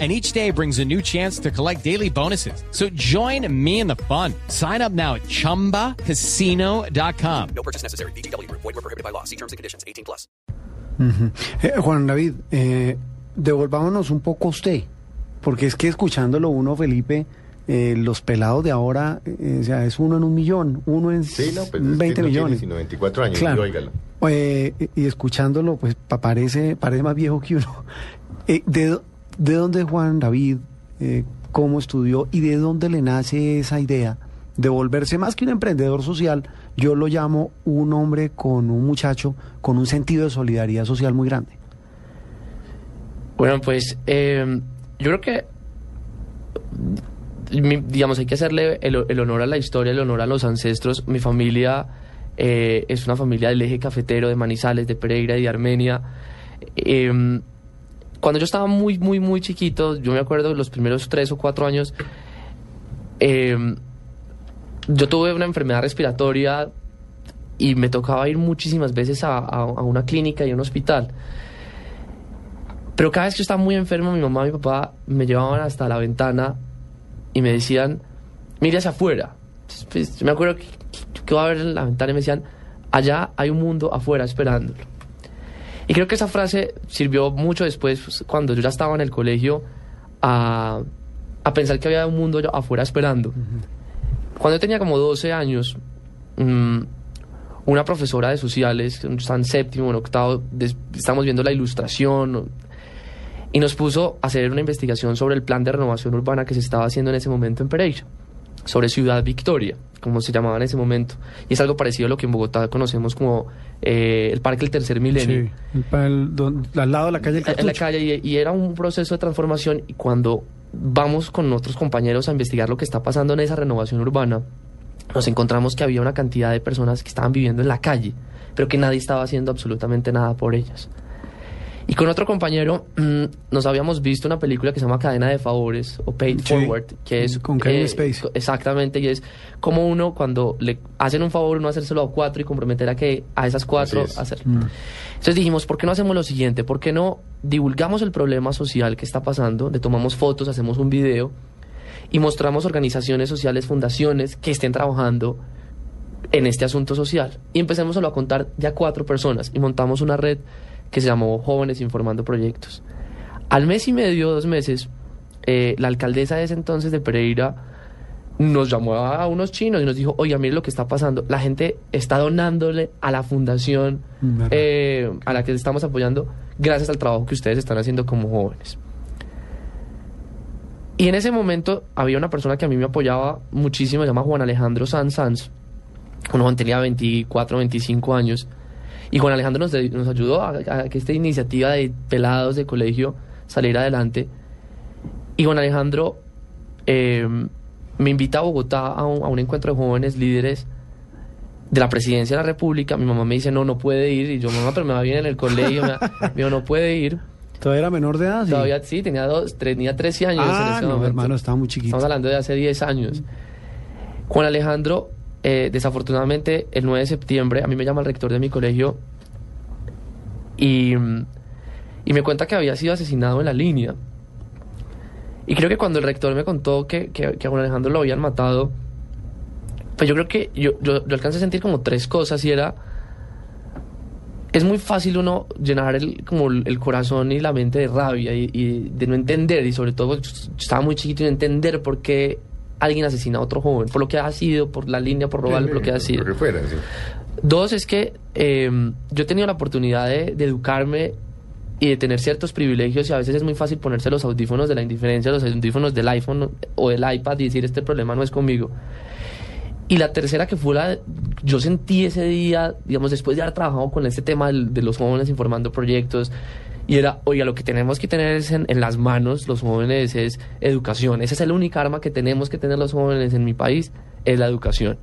and each day brings a new chance to collect daily bonuses. So join me in the fun. Sign up now at ChumbaCasino.com. No purchase necessary. BGW. Void were prohibited by law. See terms and conditions. 18 plus. Eh, Juan David, eh, devolvámonos un poco a usted, porque es que escuchándolo uno, Felipe, eh, los pelados de ahora, eh, o sea, es uno en un millón, uno en Sí, no, pues es que 20 no tiene millones. sino 24 años, Claro. y. Eh, y escuchándolo, pues pa- parece, parece más viejo que uno. Eh, ¿de, ¿De dónde Juan David? Eh, ¿Cómo estudió? ¿Y de dónde le nace esa idea de volverse más que un emprendedor social? Yo lo llamo un hombre con un muchacho con un sentido de solidaridad social muy grande. Bueno, pues eh, yo creo que, digamos, hay que hacerle el, honor a la historia, el honor a los ancestros. Mi familia eh, es una familia del eje cafetero de Manizales, de Pereira y de Armenia. Cuando yo estaba muy, muy, muy chiquito, yo me acuerdo los primeros tres o cuatro años, eh, yo tuve una enfermedad respiratoria y me tocaba ir muchísimas veces a, una clínica y a un hospital. Pero cada vez que estaba muy enfermo, mi mamá y mi papá me llevaban hasta la ventana y me decían, mire hacia afuera. Pues, me acuerdo que, que iba a ver en la ventana y me decían, allá hay un mundo afuera esperándolo. Y creo que esa frase sirvió mucho después, pues, cuando yo ya estaba en el colegio, a, a pensar que había un mundo afuera esperando. Cuando yo tenía como 12 años, mm, una profesora de sociales, está en séptimo, en octavo, des- estamos viendo la ilustración, y nos puso a hacer una investigación sobre el plan de renovación urbana que se estaba haciendo en ese momento en Pereira, sobre Ciudad Victoria, como se llamaba en ese momento. Y es algo parecido a lo que en Bogotá conocemos como eh, el Parque del Tercer Milenio. al lado de la calle del en la calle y, y era un proceso de transformación y cuando vamos con otros compañeros a investigar lo que está pasando en esa renovación urbana, nos encontramos que había una cantidad de personas que estaban viviendo en la calle, pero que nadie estaba haciendo absolutamente nada por ellas. Y con otro compañero mm, nos habíamos visto una película que se llama Cadena de Favores o Paid Sí, Forward, que es... con Kevin Spacey. co- Exactamente, y es como uno cuando le hacen un favor, uno hacérselo a cuatro y comprometer a que a esas cuatro es. hacer. Entonces dijimos, ¿por qué no hacemos lo siguiente? ¿Por qué no divulgamos el problema social que está pasando? Le tomamos fotos, hacemos un video y mostramos organizaciones sociales, fundaciones que estén trabajando en este asunto social. Y empecemos a contar ya cuatro personas y montamos una red que se llamó Jóvenes Informando Proyectos. Al mes y medio, dos meses, eh, la alcaldesa de ese entonces de Pereira nos llamó a unos chinos y nos dijo, oiga, mire lo que está pasando. La gente está donándole a la fundación eh, a la que estamos apoyando gracias al trabajo que ustedes están haciendo como jóvenes. Y en ese momento había una persona que a mí me apoyaba muchísimo, se llama Juan Alejandro Sanz Sanz. Un joven tenía 24, 25 años. Y Juan Alejandro nos, nos ayudó a, a que esta iniciativa de pelados de colegio saliera adelante. Y Juan Alejandro eh, me invita a Bogotá a un, a un encuentro de jóvenes líderes de la presidencia de la República. Mi mamá me dice, no, no puede ir. Y yo, mamá, pero me va bien en el colegio. Me, dijo, no puede ir. ¿Todavía era menor de edad? sí? Todavía sí, tenía, dos, tenía 13 años en Ah, ese no, momento. hermano, estaba muy chiquito. Estamos hablando de hace 10 años. Juan Alejandro, eh, desafortunadamente, el 9 de septiembre, a mí me llama el rector de mi colegio y, y me cuenta que había sido asesinado en la línea. Y creo que cuando el rector me contó que, que, a Juan Alejandro lo habían matado, pues yo creo que yo, yo, alcancé a sentir como tres cosas y era... Es muy fácil uno llenar el, como el corazón y la mente de rabia y, de no entender, y sobre todo yo estaba muy chiquito y no entender por qué alguien asesina a otro joven, por lo que ha sido, por la línea, por robar, por lo que ha sido. Lo que fuera, sí. Dos es que eh, yo he tenido la oportunidad de, de educarme y de tener ciertos privilegios y a veces es muy fácil ponerse los audífonos de la indiferencia, los audífonos del iPhone o del iPad y decir este problema no es conmigo. Y la tercera que fue la, yo sentí ese día, digamos, después de haber trabajado con este tema de los jóvenes informando proyectos, y era, oiga, lo que tenemos que tener en, en las manos los jóvenes es educación. Esa es la única arma que tenemos que tener los jóvenes en mi país, es la educación.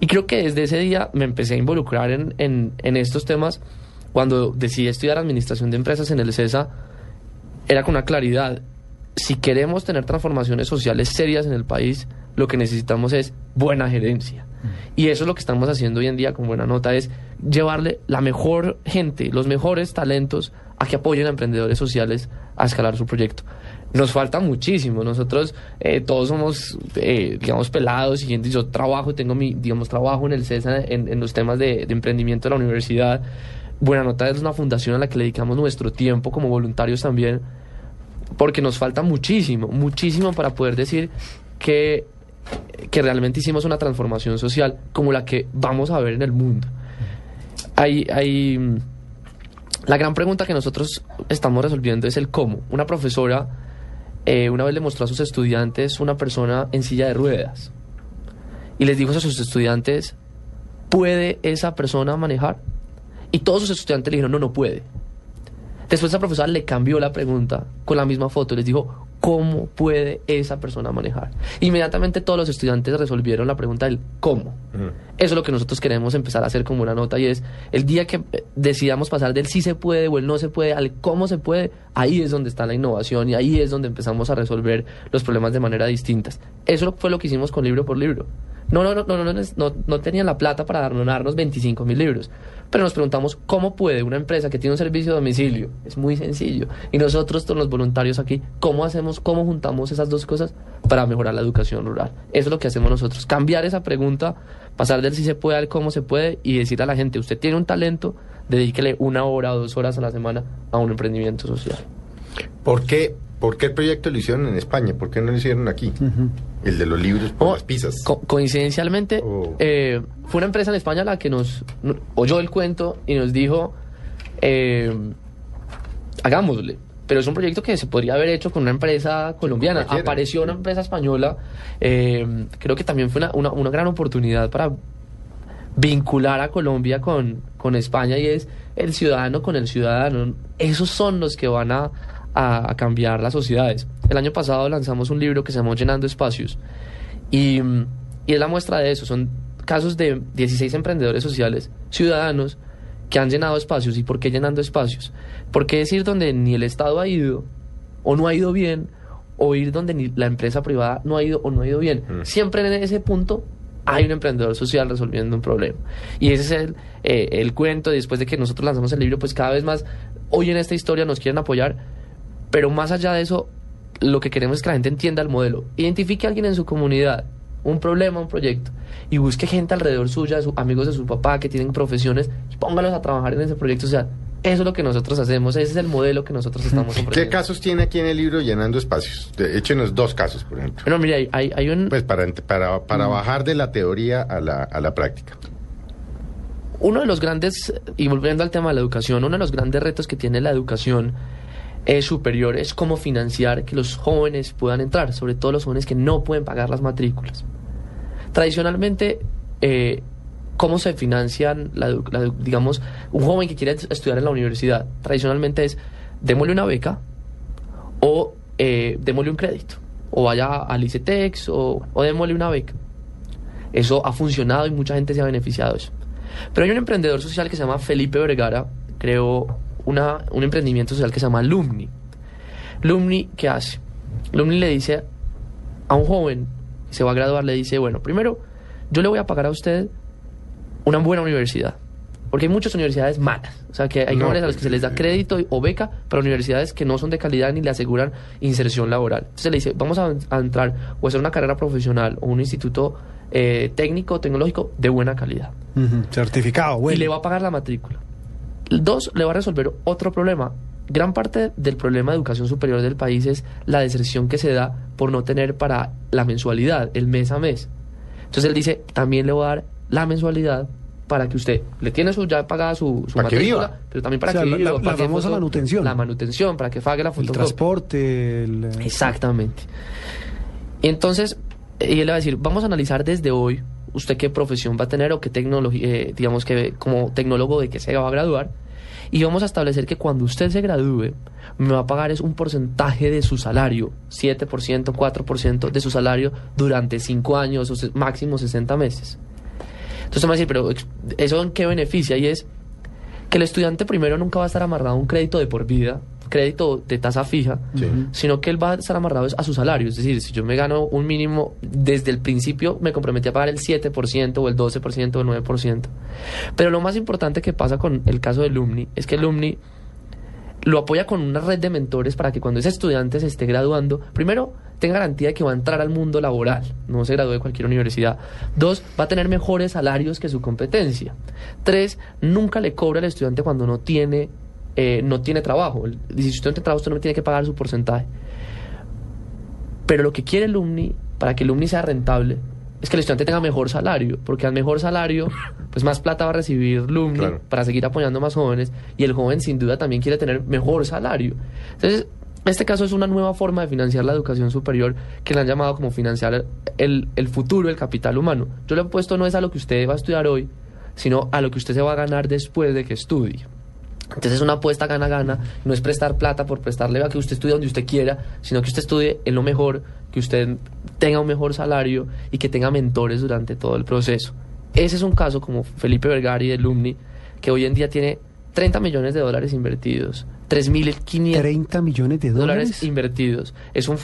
Y creo que desde ese día me empecé a involucrar en, en, en estos temas cuando decidí estudiar administración de empresas en el CESA, era con una claridad. Si queremos tener transformaciones sociales serias en el país, lo que necesitamos es buena gerencia. Y eso es lo que estamos haciendo hoy en día con buena nota, es llevarle la mejor gente, los mejores talentos a que apoyen a emprendedores sociales a escalar su proyecto. Nos falta muchísimo, nosotros eh, todos somos, eh, digamos, pelados y yo trabajo, tengo mi, digamos, trabajo en el CESA en, en los temas de, de emprendimiento de la universidad. Buena Nota es una fundación a la que le dedicamos nuestro tiempo como voluntarios también, porque nos falta muchísimo, muchísimo para poder decir que, que realmente hicimos una transformación social como la que vamos a ver en el mundo. Hay, hay, mm, la gran pregunta que nosotros estamos resolviendo es el cómo. Una profesora eh, una vez le mostró a sus estudiantes una persona en silla de ruedas y les dijo a sus estudiantes, ¿puede esa persona manejar? Y todos sus estudiantes le dijeron, no, no puede. Después esa profesora le cambió la pregunta con la misma foto y les dijo, ¿cómo puede esa persona manejar? Inmediatamente todos los estudiantes resolvieron la pregunta del cómo. Eso es lo que nosotros queremos empezar a hacer como una nota y es el día que eh, decidamos pasar del sí se puede o el no se puede al cómo se puede, ahí es donde está la innovación y ahí es donde empezamos a resolver los problemas de manera distintas. Eso fue lo que hicimos con libro por libro. No, no, no, no, no, no, tenían la plata para donarnos 25 mil libros. Pero nos preguntamos cómo puede una empresa que tiene un servicio de domicilio, es muy sencillo, y nosotros, todos los voluntarios aquí, ¿cómo hacemos, cómo juntamos esas dos cosas para mejorar la educación rural? Eso es lo que hacemos nosotros, cambiar esa pregunta, pasar del si se puede al cómo se puede y decirle a la gente, usted tiene un talento, dedíquele una hora o dos horas a la semana a un emprendimiento social. ¿Por qué, ¿Por qué el proyecto lo hicieron en España? ¿Por qué no lo hicieron aquí? El de los libros por Oh, las pizzas. co- coincidencialmente, Oh. eh, fue una empresa en España la que nos no- oyó el cuento y nos dijo, eh, hagámosle. Pero es un proyecto que se podría haber hecho con una empresa colombiana. Apareció una empresa española. eh, creo que también fue una, una- una gran oportunidad para vincular a Colombia con, con España y es el ciudadano con el ciudadano. Esos son los que van a, a- a cambiar las sociedades. El año pasado lanzamos un libro que se llamó Llenando Espacios y, y es la muestra de eso. Son casos de 16 emprendedores sociales, ciudadanos, que han llenado espacios. ¿Y por qué llenando espacios? Porque es ir donde ni el Estado ha ido o no ha ido bien o ir donde ni la empresa privada no ha ido o no ha ido bien. Mm. Siempre en ese punto hay un emprendedor social resolviendo un problema. Y ese es el, eh, el cuento. Después de que nosotros lanzamos el libro, pues cada vez más hoy en esta historia nos quieren apoyar. Pero más allá de eso, lo que queremos es que la gente entienda el modelo. Identifique a alguien en su comunidad, un problema, un proyecto, y busque gente alrededor suya, su- amigos de su papá que tienen profesiones, y póngalos a trabajar en ese proyecto. O sea, eso es lo que nosotros hacemos, ese es el modelo que nosotros estamos ¿Qué ofreciendo. casos tiene aquí en el libro llenando espacios? De- Échenos dos casos, por ejemplo. Bueno, mira, hay, hay, hay un... Pues para, para, para bajar de la teoría a la, a la práctica. uno de los grandes, y volviendo al tema de la educación, uno de los grandes retos que tiene la educación eh, superior es cómo financiar que los jóvenes puedan entrar, sobre todo los jóvenes que no pueden pagar las matrículas. Tradicionalmente, eh, ¿cómo se financian, la, digamos, un joven que quiere estudiar en la universidad? Tradicionalmente es, démosle una beca o eh, démosle un crédito, o vaya al ICETEX o, o démosle una beca. Eso ha funcionado y mucha gente se ha beneficiado de eso. Pero hay un emprendedor social que se llama Felipe Vergara, creó una, un emprendimiento social que se llama Lumni. Lumni, ¿qué hace? Lumni le dice a un joven que se va a graduar, le dice, bueno, primero, yo le voy a pagar a usted una buena universidad. Porque hay muchas universidades malas. O sea, que hay No, jóvenes a los que se les da crédito o beca, pero universidades que no son de calidad ni le aseguran inserción laboral. Entonces le dice, vamos a, a entrar o hacer una carrera profesional o un instituto eh, técnico, tecnológico de buena calidad. Certificado, bueno. Y le va a pagar la matrícula. Dos, le va a resolver otro problema. Gran parte del problema de educación superior del país es la deserción que se da por no tener para la mensualidad, el mes a mes. Entonces él dice, también le voy a dar la mensualidad para que usted le tiene su ya pagada su, su Para que matrícula, viva. pero también para O sea, que la- viva, la- para la que famosa foto- manutención. La manutención, para que pague la el fotocopia. transporte, el... eh, Exactamente. Y entonces, y él le va a decir, vamos a analizar desde hoy usted qué profesión va a tener o qué tecnología, eh, digamos que como tecnólogo de qué se va a graduar. Y vamos a establecer que cuando usted se gradúe, me va a pagar es un porcentaje de su salario, 7%, 4% de su salario durante 5 años o máximo 60 meses. Entonces me va a decir, pero ¿eso en qué beneficia? Y es que el estudiante primero nunca va a estar amarrado a un crédito de por vida, crédito de tasa fija, Sí. sino que él va a estar amarrado a su salario. Es decir, si yo me gano un mínimo, desde el principio me comprometí a pagar el 7% o el 12% o el 9%. Pero lo más importante que pasa con el caso de Lumni es que Lumni lo apoya con una red de mentores para que cuando ese estudiante se esté graduando, primero, tenga garantía de que va a entrar al mundo laboral, no se gradúe de cualquier universidad. Dos, va a tener mejores salarios que su competencia. Tres, nunca le cobra al estudiante cuando no tiene, eh, no tiene trabajo. El- Si usted no tiene trabajo, usted no tiene que pagar su porcentaje. Pero lo que quiere el Lumni, para que el Lumni sea rentable, es que el estudiante tenga mejor salario, porque al mejor salario, pues más plata va a recibir Lumni Claro. para seguir apoyando más jóvenes, y el joven sin duda también quiere tener mejor salario. Entonces, este caso es una nueva forma de financiar la educación superior que le han llamado como financiar el, el futuro, el capital humano. Yo le he puesto no es a lo que usted va a estudiar hoy, sino a lo que usted se va a ganar después de que estudie. Entonces es una apuesta gana-gana, no es prestar plata por prestarle a que usted estudie donde usted quiera, sino que usted estudie en lo mejor, que usted tenga un mejor salario y que tenga mentores durante todo el proceso. Ese es un caso como Felipe Vergari de Lumni, que hoy en día tiene 30 millones de dólares invertidos, 3.500 30 millones de dólares invertidos. Es un,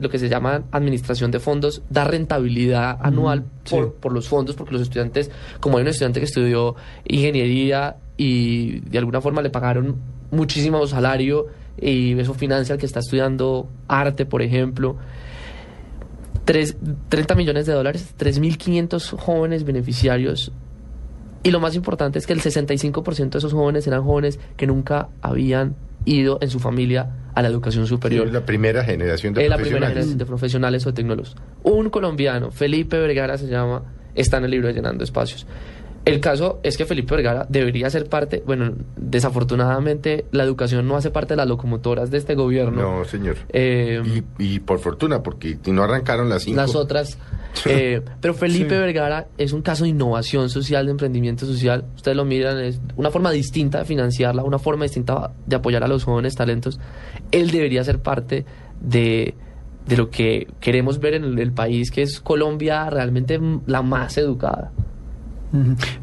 lo que se llama administración de fondos, da rentabilidad anual sí. por, por los fondos, porque los estudiantes, como hay un estudiante que estudió ingeniería y de alguna forma le pagaron muchísimo salario y eso financia al que está estudiando arte, por ejemplo. Tres- 30 millones de dólares, 3.500 jóvenes beneficiarios y lo más importante es que el 65% de esos jóvenes eran jóvenes que nunca habían ido en su familia a la educación superior. Es la primera generación de Es la primera profesionales. generación de profesionales o tecnólogos. Un colombiano, Felipe Vergara se llama, está en el libro de Llenando Espacios. El caso es que Felipe Vergara debería ser parte, bueno, desafortunadamente la educación no hace parte de las locomotoras de este gobierno. No, señor. Eh, Y, y por fortuna, porque no arrancaron las cinco. las otras. eh, pero Felipe Sí. Vergara es un caso de innovación social, de emprendimiento social. Ustedes lo miran, es una forma distinta de financiarla, una forma distinta de apoyar a los jóvenes talentos. Él debería ser parte de, de lo que queremos ver en el, el país, que es Colombia realmente la más educada.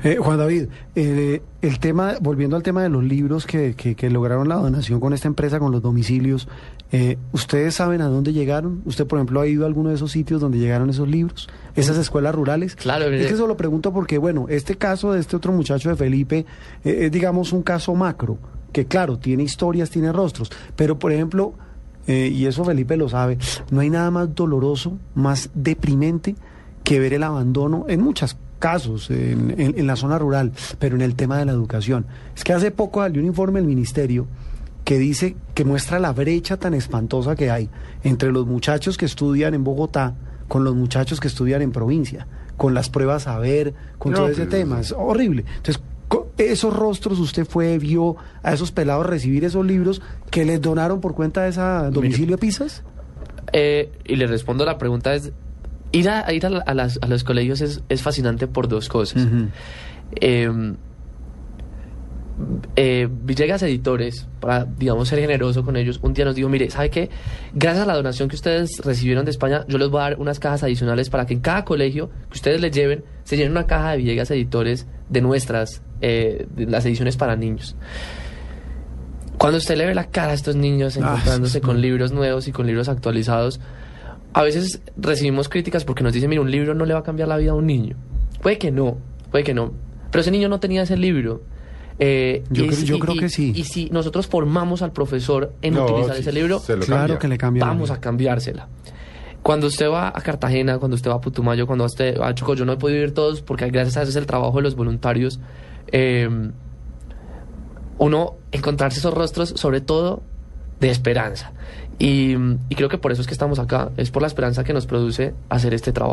Eh, Juan David, eh, el tema, volviendo al tema de los libros que, que- que lograron la donación con esta empresa, con los domicilios, eh, ¿ustedes saben a dónde llegaron? ¿Usted, por ejemplo, ha ido a alguno de esos sitios donde llegaron esos libros? ¿Esas escuelas rurales? Claro, Es que eso lo pregunto porque, bueno, este caso de este otro muchacho de Felipe eh, es, digamos, un caso macro, que claro, tiene historias, tiene rostros, pero, por ejemplo, eh, y eso Felipe lo sabe, no hay nada más doloroso, más deprimente que ver el abandono en muchos casos en, en- en la zona rural, pero en el tema de la educación. Es que hace poco salió un informe del ministerio que dice que muestra la brecha tan espantosa que hay entre los muchachos que estudian en Bogotá con los muchachos que estudian en provincia, con las pruebas a ver, con No, todo ese tema. Es horrible. Entonces, co- esos rostros usted fue, vio a esos pelados recibir esos libros que les donaron por cuenta de esa domicilio Pisas. Eh, y le respondo la pregunta es, ir a, ir a, a las- a los colegios es, es fascinante por dos cosas. Eh, eh, Villegas Editores, para, digamos, ser generoso con ellos, un día nos dijo, mire, ¿sabe qué? Gracias a la donación que ustedes recibieron de España, yo les voy a dar unas cajas adicionales para que en cada colegio que ustedes les lleven, se llenen una caja de Villegas Editores de nuestras, eh, de las ediciones para niños. Cuando usted le ve la cara a estos niños Ah, encontrándose con libros nuevos y con libros actualizados, a veces recibimos críticas porque nos dicen, mire, un libro no le va a cambiar la vida a un niño. Puede que no, puede que no. Pero ese niño no tenía ese libro. Eh, Yo y creo- si- yo y- creo y- que sí. Y si nosotros formamos al profesor en No, utilizar ese libro, Claro cambia. que le cambia. vamos a cambiársela. Cuando usted va a Cartagena, cuando usted va a Putumayo, cuando usted va a Chocó, yo no he podido ir todos porque gracias a eso es el trabajo de los voluntarios. eh, uno encontrarse esos rostros, sobre todo de esperanza. Y, creo que por eso es que estamos acá, es por la esperanza que nos produce hacer este trabajo.